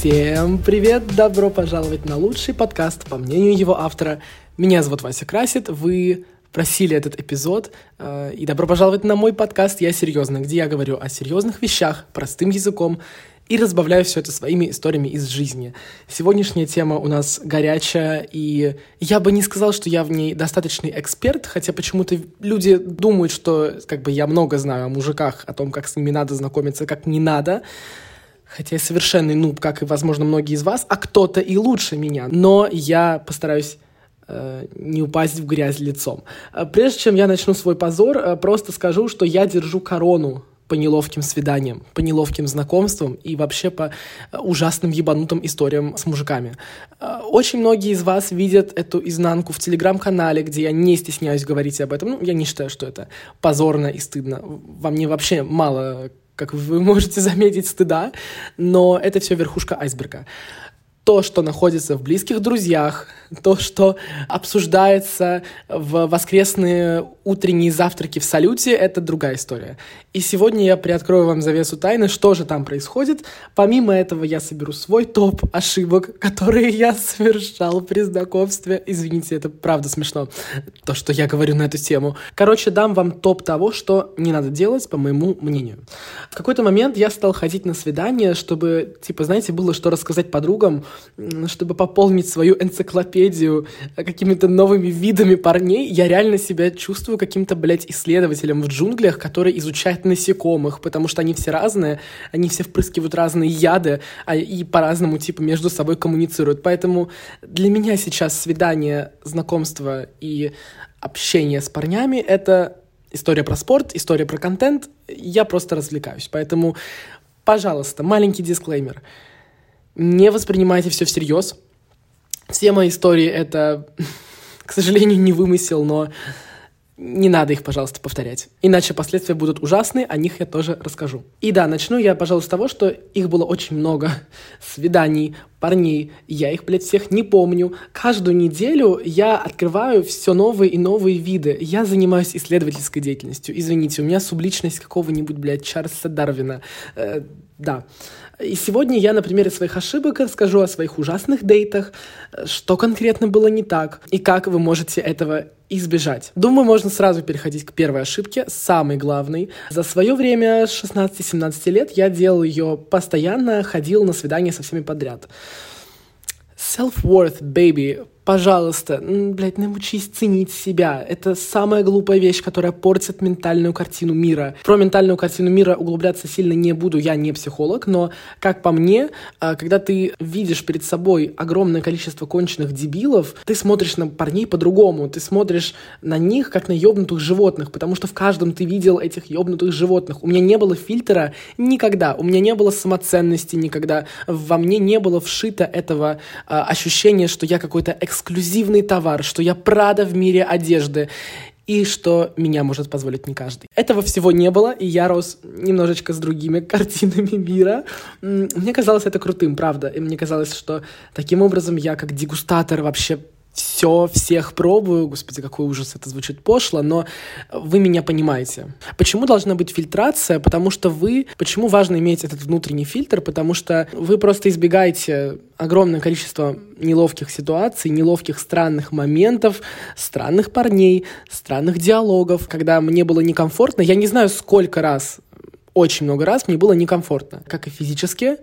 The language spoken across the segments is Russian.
Всем привет! Добро пожаловать на лучший подкаст, по мнению его автора. Меня зовут Вася Красит, вы просили этот эпизод, э, и добро пожаловать на мой подкаст «Я серьезно», где я говорю о серьезных вещах, простым языком, и разбавляю все это своими историями из жизни. Сегодняшняя тема у нас горячая, и я бы не сказал, что я в ней достаточный эксперт, хотя почему-то люди думают, что как бы я много знаю о мужиках, о том, как с ними надо знакомиться, как не надо. Хотя я совершенный нуб, как и, возможно, многие из вас, а кто-то и лучше меня. Но я постараюсь э, не упасть в грязь лицом. Э, прежде чем я начну свой позор, э, просто скажу, что я держу корону по неловким свиданиям, по неловким знакомствам и вообще по ужасным ебанутым историям с мужиками. Очень многие из вас видят эту изнанку в телеграм-канале, где я не стесняюсь говорить об этом. Ну, я не считаю, что это позорно и стыдно. Во мне вообще мало как вы можете заметить, стыда, но это все верхушка айсберга. То, что находится в близких друзьях, то, что обсуждается в воскресные утренние завтраки в салюте, это другая история. И сегодня я приоткрою вам завесу тайны, что же там происходит. Помимо этого я соберу свой топ ошибок, которые я совершал при знакомстве. Извините, это правда смешно, то, что я говорю на эту тему. Короче, дам вам топ того, что не надо делать, по моему мнению. В какой-то момент я стал ходить на свидание, чтобы, типа, знаете, было что рассказать подругам, чтобы пополнить свою энциклопедию какими-то новыми видами парней, я реально себя чувствую каким-то, блядь, исследователем в джунглях, который изучает насекомых, потому что они все разные, они все впрыскивают разные яды а, и по-разному, типа, между собой коммуницируют. Поэтому для меня сейчас свидание, знакомство и общение с парнями — это история про спорт, история про контент. Я просто развлекаюсь. Поэтому, пожалуйста, маленький дисклеймер — не воспринимайте все всерьез. Все мои истории — это, к сожалению, не вымысел, но не надо их, пожалуйста, повторять. Иначе последствия будут ужасные, о них я тоже расскажу. И да, начну я, пожалуй, с того, что их было очень много. Свиданий, парней. Я их, блядь, всех не помню. Каждую неделю я открываю все новые и новые виды. Я занимаюсь исследовательской деятельностью. Извините, у меня субличность какого-нибудь, блядь, Чарльза Дарвина. Да. И сегодня я на примере своих ошибок расскажу о своих ужасных дейтах, что конкретно было не так и как вы можете этого избежать. Думаю, можно сразу переходить к первой ошибке, самой главной. За свое время с 16-17 лет я делал ее постоянно, ходил на свидания со всеми подряд. Self-worth, baby пожалуйста, блядь, научись ценить себя. Это самая глупая вещь, которая портит ментальную картину мира. Про ментальную картину мира углубляться сильно не буду, я не психолог, но, как по мне, а, когда ты видишь перед собой огромное количество конченых дебилов, ты смотришь на парней по-другому, ты смотришь на них, как на ёбнутых животных, потому что в каждом ты видел этих ёбнутых животных. У меня не было фильтра никогда, у меня не было самоценности никогда, во мне не было вшито этого а, ощущения, что я какой-то эксклюзивный товар, что я Прада в мире одежды и что меня может позволить не каждый. Этого всего не было, и я рос немножечко с другими картинами мира. Мне казалось это крутым, правда. И мне казалось, что таким образом я как дегустатор вообще все, всех пробую. Господи, какой ужас, это звучит пошло, но вы меня понимаете. Почему должна быть фильтрация? Потому что вы... Почему важно иметь этот внутренний фильтр? Потому что вы просто избегаете огромное количество неловких ситуаций, неловких странных моментов, странных парней, странных диалогов, когда мне было некомфортно. Я не знаю, сколько раз, очень много раз мне было некомфортно, как и физически,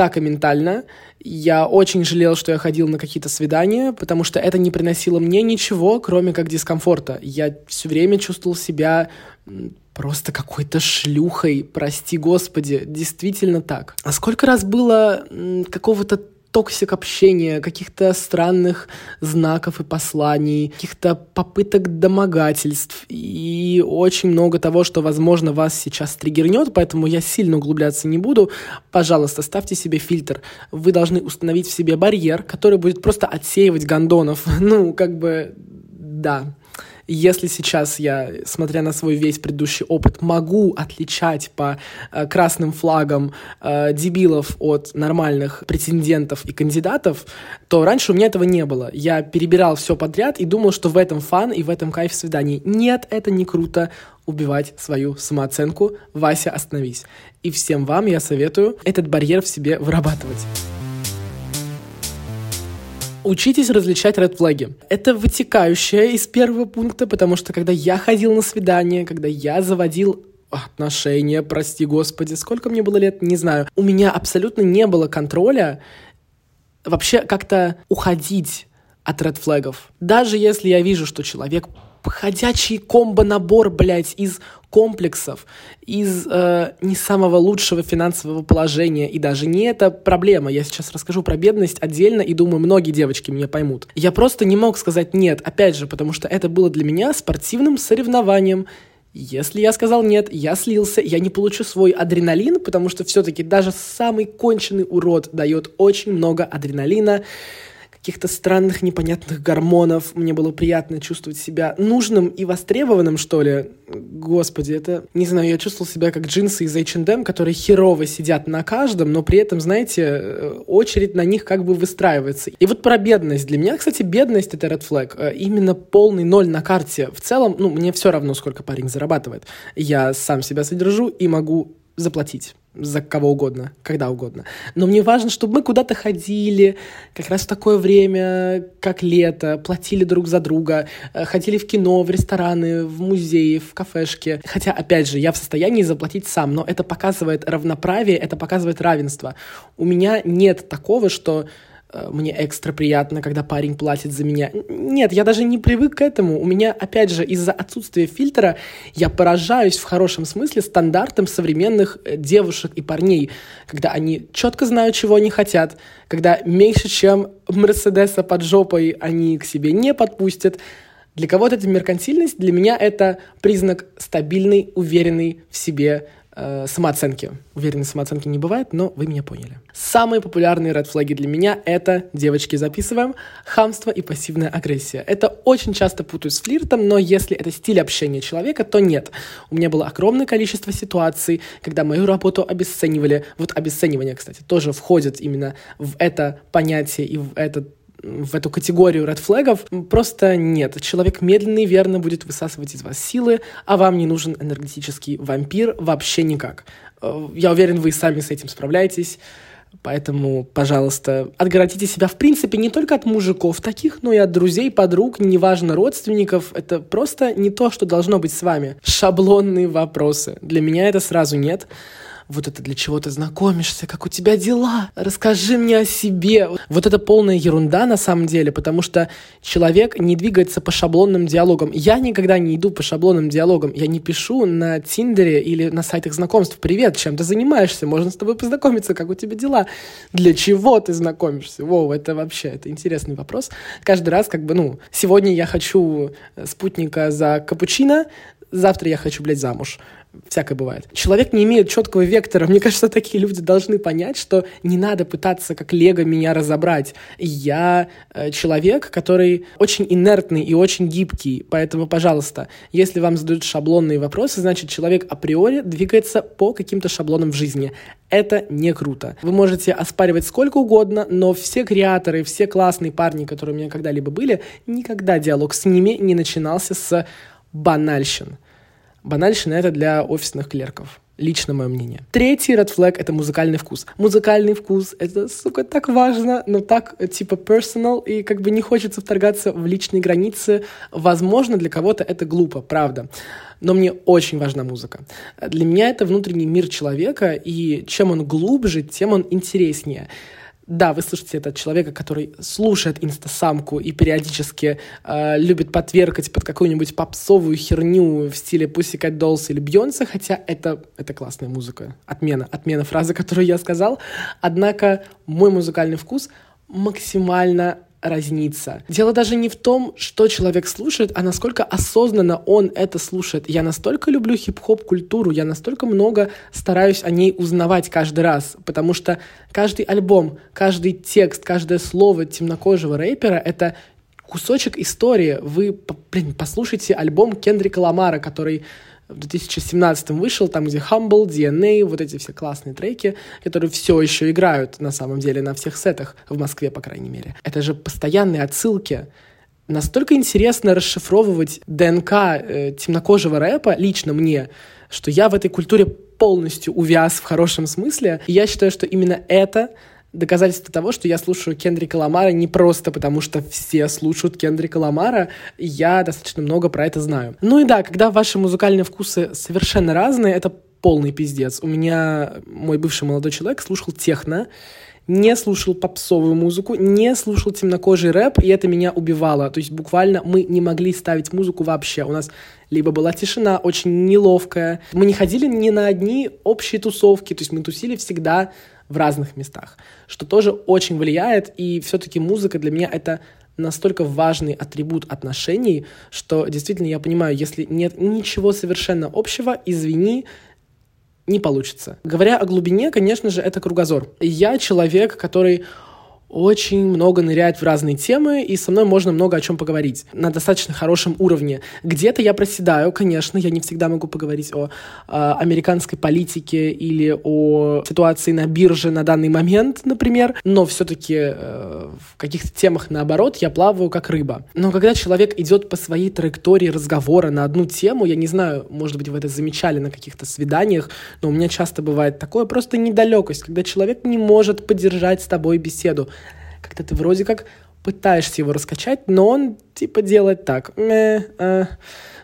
так и ментально. Я очень жалел, что я ходил на какие-то свидания, потому что это не приносило мне ничего, кроме как дискомфорта. Я все время чувствовал себя просто какой-то шлюхой, прости господи, действительно так. А сколько раз было какого-то toxic общения, каких-то странных знаков и посланий, каких-то попыток домогательств и очень много того, что, возможно, вас сейчас триггернет, поэтому я сильно углубляться не буду. Пожалуйста, ставьте себе фильтр. Вы должны установить в себе барьер, который будет просто отсеивать гондонов. Ну, как бы, да. Если сейчас я, смотря на свой весь предыдущий опыт, могу отличать по э, красным флагам э, дебилов от нормальных претендентов и кандидатов, то раньше у меня этого не было. Я перебирал все подряд и думал, что в этом фан и в этом кайф свиданий. Нет, это не круто убивать свою самооценку. Вася, остановись. И всем вам я советую этот барьер в себе вырабатывать. Учитесь различать ред флаги. Это вытекающее из первого пункта, потому что когда я ходил на свидание, когда я заводил отношения, прости господи, сколько мне было лет, не знаю. У меня абсолютно не было контроля вообще как-то уходить от ред флагов. Даже если я вижу, что человек ходячий комбо-набор, блядь, из комплексов, из э, не самого лучшего финансового положения. И даже не это проблема. Я сейчас расскажу про бедность отдельно, и думаю, многие девочки меня поймут. Я просто не мог сказать «нет», опять же, потому что это было для меня спортивным соревнованием. Если я сказал нет, я слился, я не получу свой адреналин, потому что все-таки даже самый конченый урод дает очень много адреналина каких-то странных непонятных гормонов. Мне было приятно чувствовать себя нужным и востребованным, что ли. Господи, это... Не знаю, я чувствовал себя как джинсы из H&M, которые херово сидят на каждом, но при этом, знаете, э, очередь на них как бы выстраивается. И вот про бедность. Для меня, кстати, бедность — это red flag. Э, именно полный ноль на карте. В целом, ну, мне все равно, сколько парень зарабатывает. Я сам себя содержу и могу заплатить за кого угодно, когда угодно. Но мне важно, чтобы мы куда-то ходили, как раз в такое время, как лето, платили друг за друга, э, ходили в кино, в рестораны, в музеи, в кафешки. Хотя, опять же, я в состоянии заплатить сам, но это показывает равноправие, это показывает равенство. У меня нет такого, что мне экстра приятно, когда парень платит за меня. Нет, я даже не привык к этому. У меня, опять же, из-за отсутствия фильтра я поражаюсь в хорошем смысле стандартам современных э, девушек и парней, когда они четко знают, чего они хотят, когда меньше, чем Мерседеса под жопой они к себе не подпустят. Для кого-то это меркантильность, для меня это признак стабильной, уверенной в себе э, самооценки. Уверенной самооценки не бывает, но вы меня поняли. Самые популярные ред флаги для меня — это, девочки, записываем, хамство и пассивная агрессия. Это очень часто путают с флиртом, но если это стиль общения человека, то нет. У меня было огромное количество ситуаций, когда мою работу обесценивали. Вот обесценивание, кстати, тоже входит именно в это понятие и в этот в эту категорию red флагов просто нет. Человек медленно и верно будет высасывать из вас силы, а вам не нужен энергетический вампир вообще никак. Э, я уверен, вы сами с этим справляетесь. Поэтому, пожалуйста, отгородите себя, в принципе, не только от мужиков таких, но и от друзей, подруг, неважно, родственников. Это просто не то, что должно быть с вами. Шаблонные вопросы. Для меня это сразу нет вот это для чего ты знакомишься, как у тебя дела, расскажи мне о себе. Вот это полная ерунда на самом деле, потому что человек не двигается по шаблонным диалогам. Я никогда не иду по шаблонным диалогам. Я не пишу на Тиндере или на сайтах знакомств «Привет, чем ты занимаешься? Можно с тобой познакомиться, как у тебя дела?» Для чего ты знакомишься? Воу, это вообще, это интересный вопрос. Каждый раз как бы, ну, сегодня я хочу спутника за капучино, завтра я хочу, блядь, замуж всякое бывает. Человек не имеет четкого вектора. Мне кажется, такие люди должны понять, что не надо пытаться как лего меня разобрать. Я э, человек, который очень инертный и очень гибкий. Поэтому, пожалуйста, если вам задают шаблонные вопросы, значит, человек априори двигается по каким-то шаблонам в жизни. Это не круто. Вы можете оспаривать сколько угодно, но все креаторы, все классные парни, которые у меня когда-либо были, никогда диалог с ними не начинался с банальщин. Банальщина — это для офисных клерков. Лично мое мнение. Третий red flag — это музыкальный вкус. Музыкальный вкус — это, сука, так важно, но так, типа, personal, и как бы не хочется вторгаться в личные границы. Возможно, для кого-то это глупо, правда. Но мне очень важна музыка. Для меня это внутренний мир человека, и чем он глубже, тем он интереснее да, вы слышите это от человека, который слушает инстасамку и периодически э, любит подвергать под какую-нибудь попсовую херню в стиле Pussycat Dolls или Бьонса, хотя это, это классная музыка. Отмена, отмена фразы, которую я сказал. Однако мой музыкальный вкус максимально разнится. Дело даже не в том, что человек слушает, а насколько осознанно он это слушает. Я настолько люблю хип-хоп культуру, я настолько много стараюсь о ней узнавать каждый раз, потому что каждый альбом, каждый текст, каждое слово темнокожего рэпера — это кусочек истории. Вы, блин, послушайте альбом Кендрика Ламара, который в 2017 вышел, там, где Humble, DNA, вот эти все классные треки, которые все еще играют, на самом деле, на всех сетах, в Москве, по крайней мере. Это же постоянные отсылки. Настолько интересно расшифровывать ДНК э, темнокожего рэпа, лично мне, что я в этой культуре полностью увяз в хорошем смысле. И я считаю, что именно это доказательство того, что я слушаю Кендрика Ламара не просто потому, что все слушают Кендрика Ламара, я достаточно много про это знаю. Ну и да, когда ваши музыкальные вкусы совершенно разные, это полный пиздец. У меня мой бывший молодой человек слушал техно, не слушал попсовую музыку, не слушал темнокожий рэп, и это меня убивало. То есть буквально мы не могли ставить музыку вообще. У нас либо была тишина очень неловкая. Мы не ходили ни на одни общие тусовки, то есть мы тусили всегда в разных местах, что тоже очень влияет, и все-таки музыка для меня это настолько важный атрибут отношений, что действительно я понимаю, если нет ничего совершенно общего, извини, не получится. Говоря о глубине, конечно же, это кругозор. Я человек, который очень много ныряет в разные темы, и со мной можно много о чем поговорить на достаточно хорошем уровне. Где-то я проседаю, конечно, я не всегда могу поговорить о, о американской политике или о ситуации на бирже на данный момент, например, но все-таки э, в каких-то темах, наоборот, я плаваю как рыба. Но когда человек идет по своей траектории разговора на одну тему, я не знаю, может быть, вы это замечали на каких-то свиданиях, но у меня часто бывает такое просто недалекость, когда человек не может поддержать с тобой беседу когда ты вроде как пытаешься его раскачать, но он типа делает так. Э, э,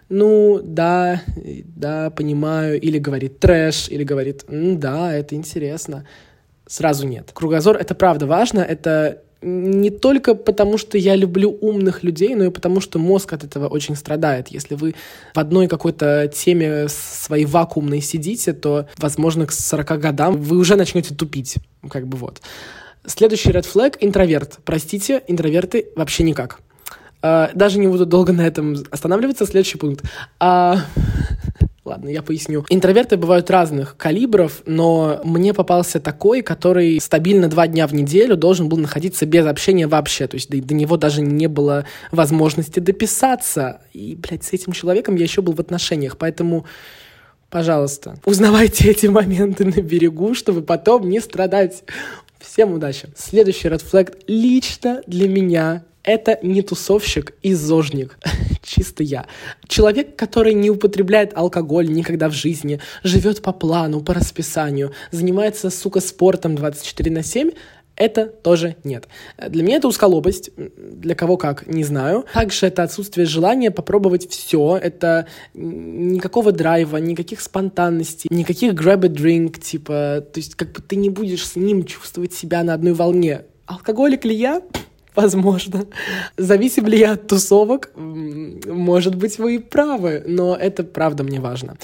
ну, да, да, понимаю. Или говорит трэш, или говорит, да, это интересно. Сразу нет. Кругозор — это правда важно, это не только потому, что я люблю умных людей, но и потому, что мозг от этого очень страдает. Если вы в одной какой-то теме своей вакуумной сидите, то, возможно, к 40 годам вы уже начнете тупить. Как бы вот. Следующий red flag — интроверт. Простите, интроверты вообще никак. Uh, даже не буду долго на этом останавливаться. Следующий пункт. Uh, Ладно, я поясню. Интроверты бывают разных калибров, но мне попался такой, который стабильно два дня в неделю должен был находиться без общения вообще. То есть до, до него даже не было возможности дописаться. И, блядь, с этим человеком я еще был в отношениях. Поэтому Пожалуйста, узнавайте эти моменты на берегу, чтобы потом не страдать. Всем удачи. Следующий red flag лично для меня это не тусовщик и зожник. Чисто я. Человек, который не употребляет алкоголь никогда в жизни, живет по плану, по расписанию, занимается, сука, спортом 24 на 7, это тоже нет. Для меня это узколобость, для кого как, не знаю. Также это отсутствие желания попробовать все, это никакого драйва, никаких спонтанностей, никаких grab a drink, типа, то есть как бы ты не будешь с ним чувствовать себя на одной волне. Алкоголик ли я? Возможно. Зависим ли я от тусовок? Может быть, вы и правы, но это правда мне важно.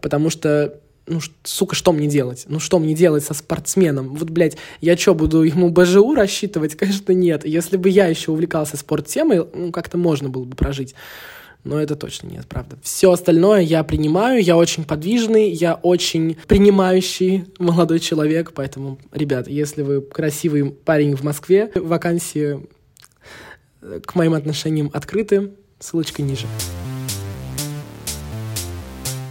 Потому что ну, сука, что мне делать? Ну, что мне делать со спортсменом? Вот, блядь, я что, буду ему БЖУ рассчитывать? Конечно, нет. Если бы я еще увлекался спорттемой, ну, как-то можно было бы прожить. Но это точно нет, правда. Все остальное я принимаю, я очень подвижный, я очень принимающий молодой человек, поэтому, ребят, если вы красивый парень в Москве, вакансии к моим отношениям открыты, ссылочка ниже.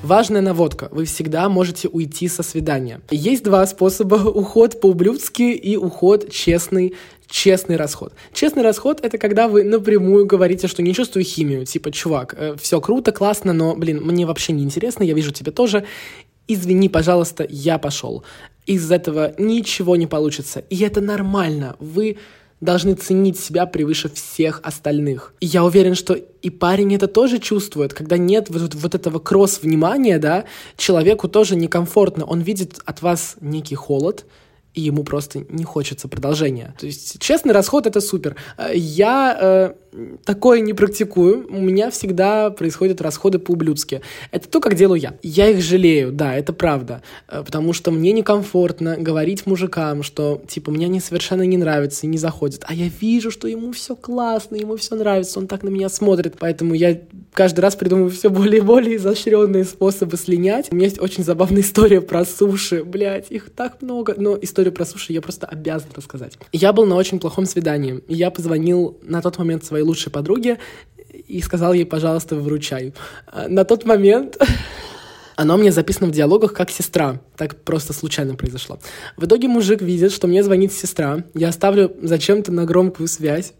Важная наводка. Вы всегда можете уйти со свидания. Есть два способа. Уход по-ублюдски и уход честный честный расход. Честный расход — это когда вы напрямую говорите, что не чувствую химию. Типа, чувак, э, все круто, классно, но, блин, мне вообще не интересно, я вижу тебя тоже. Извини, пожалуйста, я пошел. Из этого ничего не получится. И это нормально. Вы должны ценить себя превыше всех остальных. И я уверен, что и парень это тоже чувствует, когда нет вот, вот этого кросс-внимания, да, человеку тоже некомфортно, он видит от вас некий холод, и ему просто не хочется продолжения. То есть честный расход — это супер. Я э, такое не практикую. У меня всегда происходят расходы по-ублюдски. Это то, как делаю я. Я их жалею, да, это правда. Э, потому что мне некомфортно говорить мужикам, что, типа, мне они совершенно не нравятся и не заходят. А я вижу, что ему все классно, ему все нравится, он так на меня смотрит. Поэтому я каждый раз придумываю все более и более изощренные способы слинять. У меня есть очень забавная история про суши. Блять, их так много. Но историю про суши я просто обязан рассказать. Я был на очень плохом свидании. Я позвонил на тот момент своей лучшей подруге и сказал ей, пожалуйста, выручай. А, на тот момент оно мне записано в диалогах как сестра. Так просто случайно произошло. В итоге мужик видит, что мне звонит сестра. Я ставлю зачем-то на громкую связь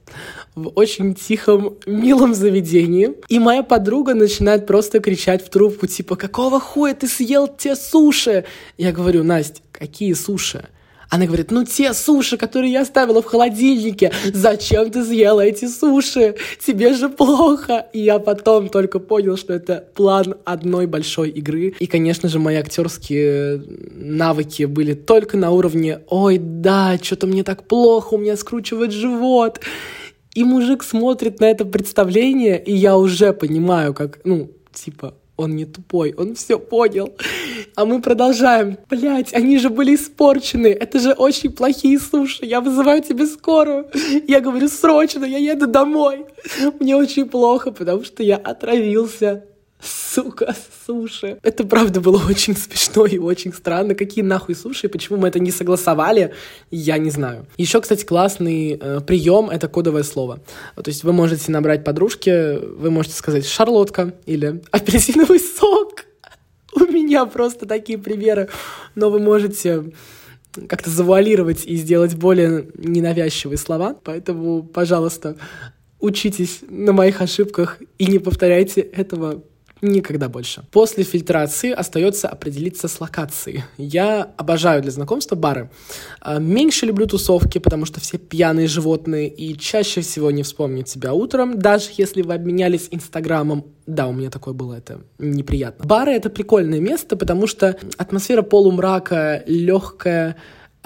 в очень тихом, милом заведении. И моя подруга начинает просто кричать в трубку, типа, какого хуя ты съел те суши? Я говорю, Настя, какие суши? Она говорит, ну те суши, которые я оставила в холодильнике, зачем ты съела эти суши? Тебе же плохо. И я потом только понял, что это план одной большой игры. И, конечно же, мои актерские навыки были только на уровне «Ой, да, что-то мне так плохо, у меня скручивает живот». И мужик смотрит на это представление, и я уже понимаю, как, ну, типа, он не тупой, он все понял. А мы продолжаем. Блять, они же были испорчены. Это же очень плохие суши. Я вызываю тебе скорую. Я говорю, срочно, я еду домой. Мне очень плохо, потому что я отравился сука, суши. Это правда было очень смешно и очень странно. Какие нахуй суши, почему мы это не согласовали, я не знаю. Еще, кстати, классный э, прием — это кодовое слово. То есть вы можете набрать подружке, вы можете сказать «шарлотка» или «апельсиновый сок». У меня просто такие примеры. Но вы можете как-то завуалировать и сделать более ненавязчивые слова. Поэтому, пожалуйста, учитесь на моих ошибках и не повторяйте этого Никогда больше. После фильтрации остается определиться с локацией. Я обожаю для знакомства бары. А, меньше люблю тусовки, потому что все пьяные животные и чаще всего не вспомнят себя утром, даже если вы обменялись инстаграмом. Да, у меня такое было, это неприятно. Бары — это прикольное место, потому что атмосфера полумрака, легкая,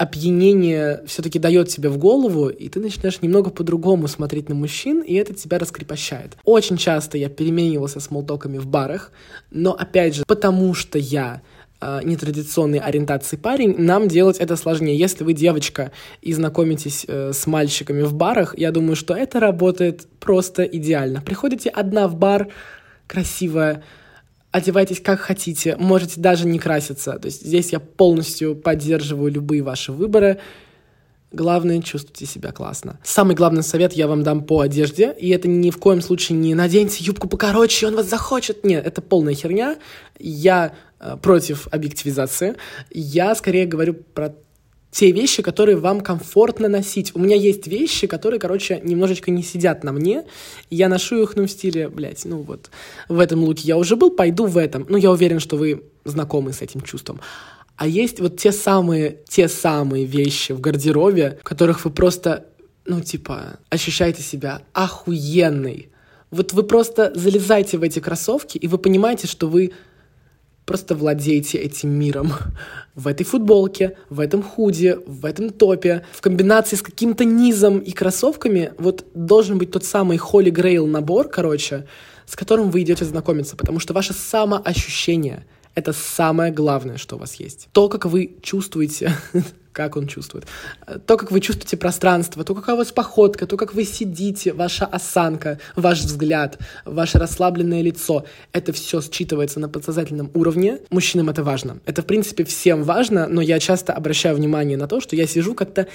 опьянение все-таки дает тебе в голову, и ты начинаешь немного по-другому смотреть на мужчин, и это тебя раскрепощает. Очень часто я переменивался с молтоками в барах, но опять же, потому что я э, нетрадиционной ориентации парень, нам делать это сложнее. Если вы девочка и знакомитесь э, с мальчиками в барах, я думаю, что это работает просто идеально. Приходите одна в бар, красивая, одевайтесь как хотите, можете даже не краситься. То есть здесь я полностью поддерживаю любые ваши выборы. Главное, чувствуйте себя классно. Самый главный совет я вам дам по одежде, и это ни в коем случае не наденьте юбку покороче, он вас захочет. Нет, это полная херня. Я э, против объективизации. Я скорее говорю про те вещи, которые вам комфортно носить. У меня есть вещи, которые, короче, немножечко не сидят на мне, я ношу их, ну, в стиле, блядь, ну вот, в этом луке я уже был, пойду в этом. Ну, я уверен, что вы знакомы с этим чувством. А есть вот те самые, те самые вещи в гардеробе, в которых вы просто, ну, типа, ощущаете себя охуенной. Вот вы просто залезаете в эти кроссовки, и вы понимаете, что вы просто владеете этим миром. В этой футболке, в этом худе, в этом топе, в комбинации с каким-то низом и кроссовками, вот должен быть тот самый Holy Grail набор, короче, с которым вы идете знакомиться, потому что ваше самоощущение — это самое главное, что у вас есть. То, как вы чувствуете, как он чувствует, то, как вы чувствуете пространство, то, какая у вас походка, то, как вы сидите, ваша осанка, ваш взгляд, ваше расслабленное лицо, это все считывается на подсознательном уровне. Мужчинам это важно. Это, в принципе, всем важно, но я часто обращаю внимание на то, что я сижу как-то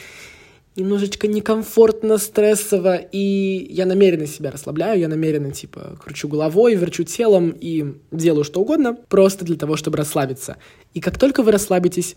немножечко некомфортно, стрессово, и я намеренно себя расслабляю, я намеренно, типа, кручу головой, верчу телом и делаю что угодно, просто для того, чтобы расслабиться. И как только вы расслабитесь,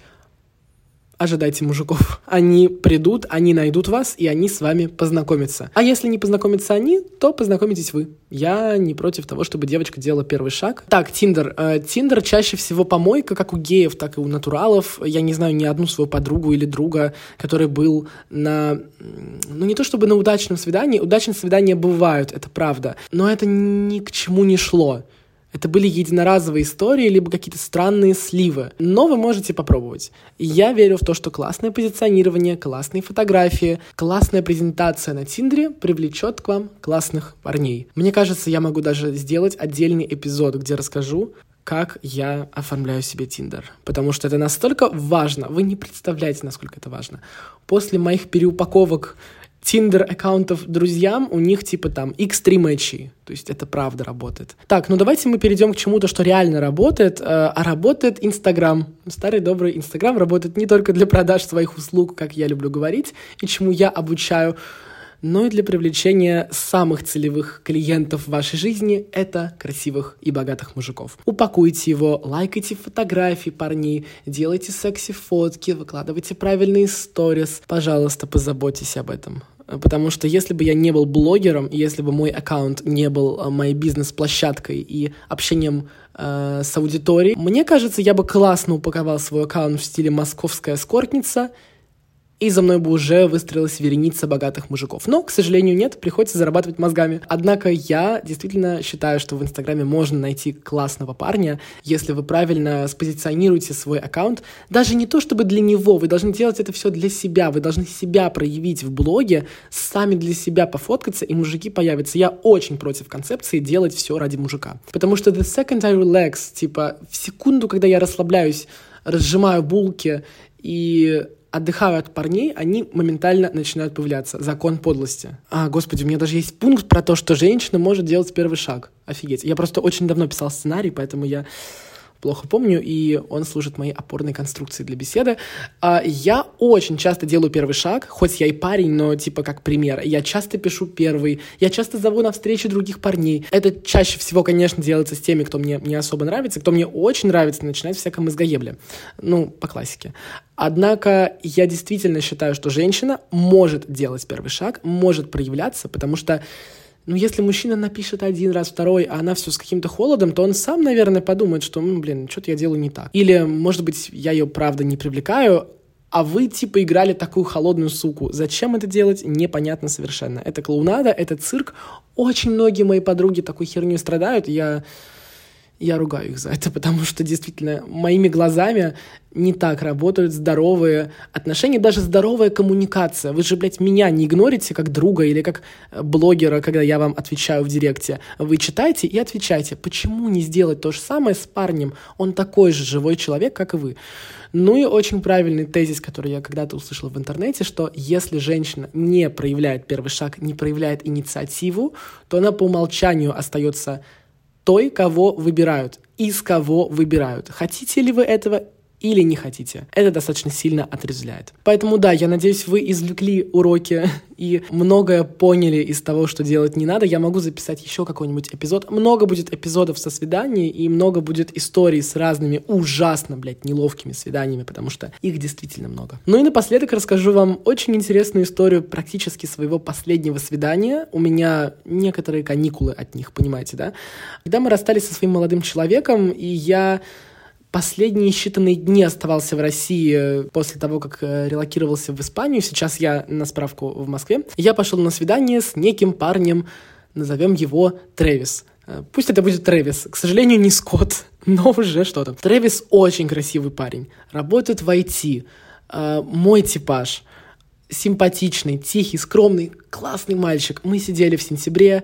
ожидайте мужиков. Они придут, они найдут вас, и они с вами познакомятся. А если не познакомятся они, то познакомитесь вы. Я не против того, чтобы девочка делала первый шаг. Так, Тиндер. Э, Тиндер чаще всего помойка, как у геев, так и у натуралов. Я не знаю ни одну свою подругу или друга, который был на... Ну, не то чтобы на удачном свидании. Удачные свидания бывают, это правда. Но это ни к чему не шло. Это были единоразовые истории, либо какие-то странные сливы. Но вы можете попробовать. я верю в то, что классное позиционирование, классные фотографии, классная презентация на Тиндере привлечет к вам классных парней. Мне кажется, я могу даже сделать отдельный эпизод, где расскажу, как я оформляю себе Тиндер. Потому что это настолько важно. Вы не представляете, насколько это важно. После моих переупаковок Тиндер аккаунтов друзьям, у них типа там x3 матчей. То есть это правда работает. Так, ну давайте мы перейдем к чему-то, что реально работает, э, а работает Инстаграм. Старый добрый Инстаграм работает не только для продаж своих услуг, как я люблю говорить, и чему я обучаю, но и для привлечения самых целевых клиентов в вашей жизни — это красивых и богатых мужиков. Упакуйте его, лайкайте фотографии парней, делайте секси-фотки, выкладывайте правильные сторис. Пожалуйста, позаботьтесь об этом. Потому что если бы я не был блогером, если бы мой аккаунт не был э, моей бизнес-площадкой и общением э, с аудиторией, мне кажется, я бы классно упаковал свой аккаунт в стиле «Московская скортница», и за мной бы уже выстроилась вереница богатых мужиков. Но, к сожалению, нет, приходится зарабатывать мозгами. Однако я действительно считаю, что в Инстаграме можно найти классного парня, если вы правильно спозиционируете свой аккаунт. Даже не то, чтобы для него, вы должны делать это все для себя, вы должны себя проявить в блоге, сами для себя пофоткаться, и мужики появятся. Я очень против концепции делать все ради мужика. Потому что the second I relax, типа, в секунду, когда я расслабляюсь, разжимаю булки и отдыхаю от парней, они моментально начинают появляться. Закон подлости. А, господи, у меня даже есть пункт про то, что женщина может делать первый шаг. Офигеть. Я просто очень давно писал сценарий, поэтому я плохо помню, и он служит моей опорной конструкцией для беседы. А, я очень часто делаю первый шаг, хоть я и парень, но типа как пример. Я часто пишу первый, я часто зову на встречи других парней. Это чаще всего, конечно, делается с теми, кто мне не особо нравится, кто мне очень нравится, начинать всякое мозгоебле. Ну, по классике. Однако я действительно считаю, что женщина может делать первый шаг, может проявляться, потому что ну, если мужчина напишет один раз, второй, а она все с каким-то холодом, то он сам, наверное, подумает, что, ну, блин, что-то я делаю не так. Или, может быть, я ее, правда, не привлекаю, а вы, типа, играли такую холодную суку. Зачем это делать, непонятно совершенно. Это клоунада, это цирк. Очень многие мои подруги такой херню страдают. Я я ругаю их за это, потому что действительно моими глазами не так работают здоровые отношения, даже здоровая коммуникация. Вы же, блядь, меня не игнорите как друга или как э, блогера, когда я вам отвечаю в директе. Вы читайте и отвечайте. Почему не сделать то же самое с парнем? Он такой же живой человек, как и вы. Ну и очень правильный тезис, который я когда-то услышал в интернете, что если женщина не проявляет первый шаг, не проявляет инициативу, то она по умолчанию остается той, кого выбирают, из кого выбирают. Хотите ли вы этого или не хотите. Это достаточно сильно отрезвляет. Поэтому да, я надеюсь, вы извлекли уроки и многое поняли из того, что делать не надо. Я могу записать еще какой-нибудь эпизод. Много будет эпизодов со свиданий и много будет историй с разными ужасно, блядь, неловкими свиданиями, потому что их действительно много. Ну и напоследок расскажу вам очень интересную историю практически своего последнего свидания. У меня некоторые каникулы от них, понимаете, да? Когда мы расстались со своим молодым человеком, и я Последние считанные дни оставался в России после того, как э, релокировался в Испанию. Сейчас я на справку в Москве. Я пошел на свидание с неким парнем, назовем его Трэвис. Э, пусть это будет Трэвис. К сожалению, не Скотт, но уже что-то. Трэвис очень красивый парень. Работает в IT. Э, мой типаж. Симпатичный, тихий, скромный, классный мальчик. Мы сидели в сентябре,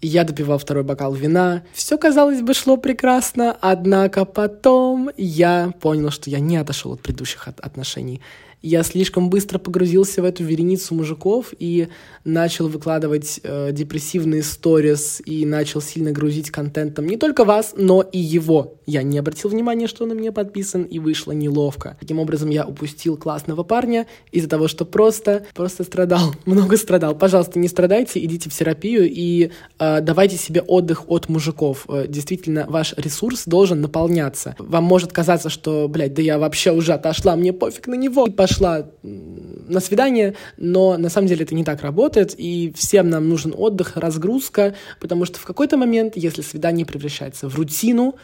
я допивал второй бокал вина. Все, казалось бы, шло прекрасно, однако потом я понял, что я не отошел от предыдущих отношений я слишком быстро погрузился в эту вереницу мужиков и начал выкладывать э, депрессивные сторис и начал сильно грузить контентом не только вас, но и его. Я не обратил внимания, что он на меня подписан, и вышло неловко. Таким образом, я упустил классного парня из-за того, что просто, просто страдал, много страдал. Пожалуйста, не страдайте, идите в терапию и э, давайте себе отдых от мужиков. Э, действительно, ваш ресурс должен наполняться. Вам может казаться, что, блядь, да я вообще уже отошла, мне пофиг на него. И пошла на свидание, но на самом деле это не так работает, и всем нам нужен отдых, разгрузка, потому что в какой-то момент, если свидание превращается в рутину,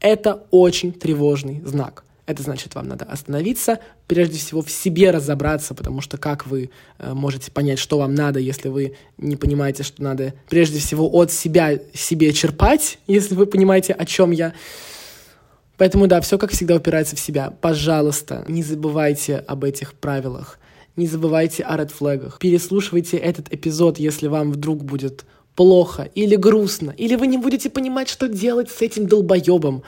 это очень тревожный знак. Это значит, вам надо остановиться, прежде всего в себе разобраться, потому что как вы э, можете понять, что вам надо, если вы не понимаете, что надо прежде всего от себя себе черпать, если вы понимаете, о чем я. Поэтому да, все как всегда упирается в себя. Пожалуйста, не забывайте об этих правилах. Не забывайте о редфлегах. Переслушивайте этот эпизод, если вам вдруг будет плохо или грустно, или вы не будете понимать, что делать с этим долбоебом.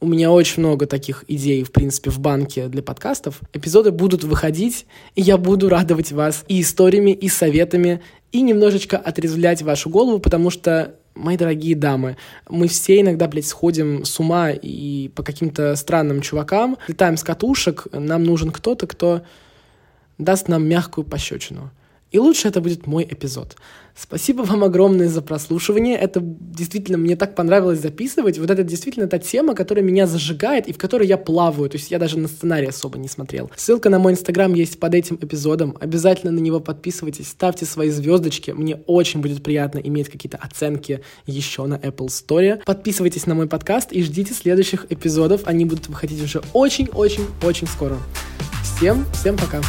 У меня очень много таких идей, в принципе, в банке для подкастов. Эпизоды будут выходить, и я буду радовать вас и историями, и советами, и немножечко отрезвлять вашу голову, потому что мои дорогие дамы, мы все иногда, блядь, сходим с ума и по каким-то странным чувакам, летаем с катушек, нам нужен кто-то, кто даст нам мягкую пощечину. И лучше это будет мой эпизод. Спасибо вам огромное за прослушивание. Это действительно мне так понравилось записывать. Вот это действительно та тема, которая меня зажигает и в которой я плаваю. То есть я даже на сценарий особо не смотрел. Ссылка на мой инстаграм есть под этим эпизодом. Обязательно на него подписывайтесь, ставьте свои звездочки. Мне очень будет приятно иметь какие-то оценки еще на Apple Store. Подписывайтесь на мой подкаст и ждите следующих эпизодов. Они будут выходить уже очень-очень-очень скоро. Всем, всем пока.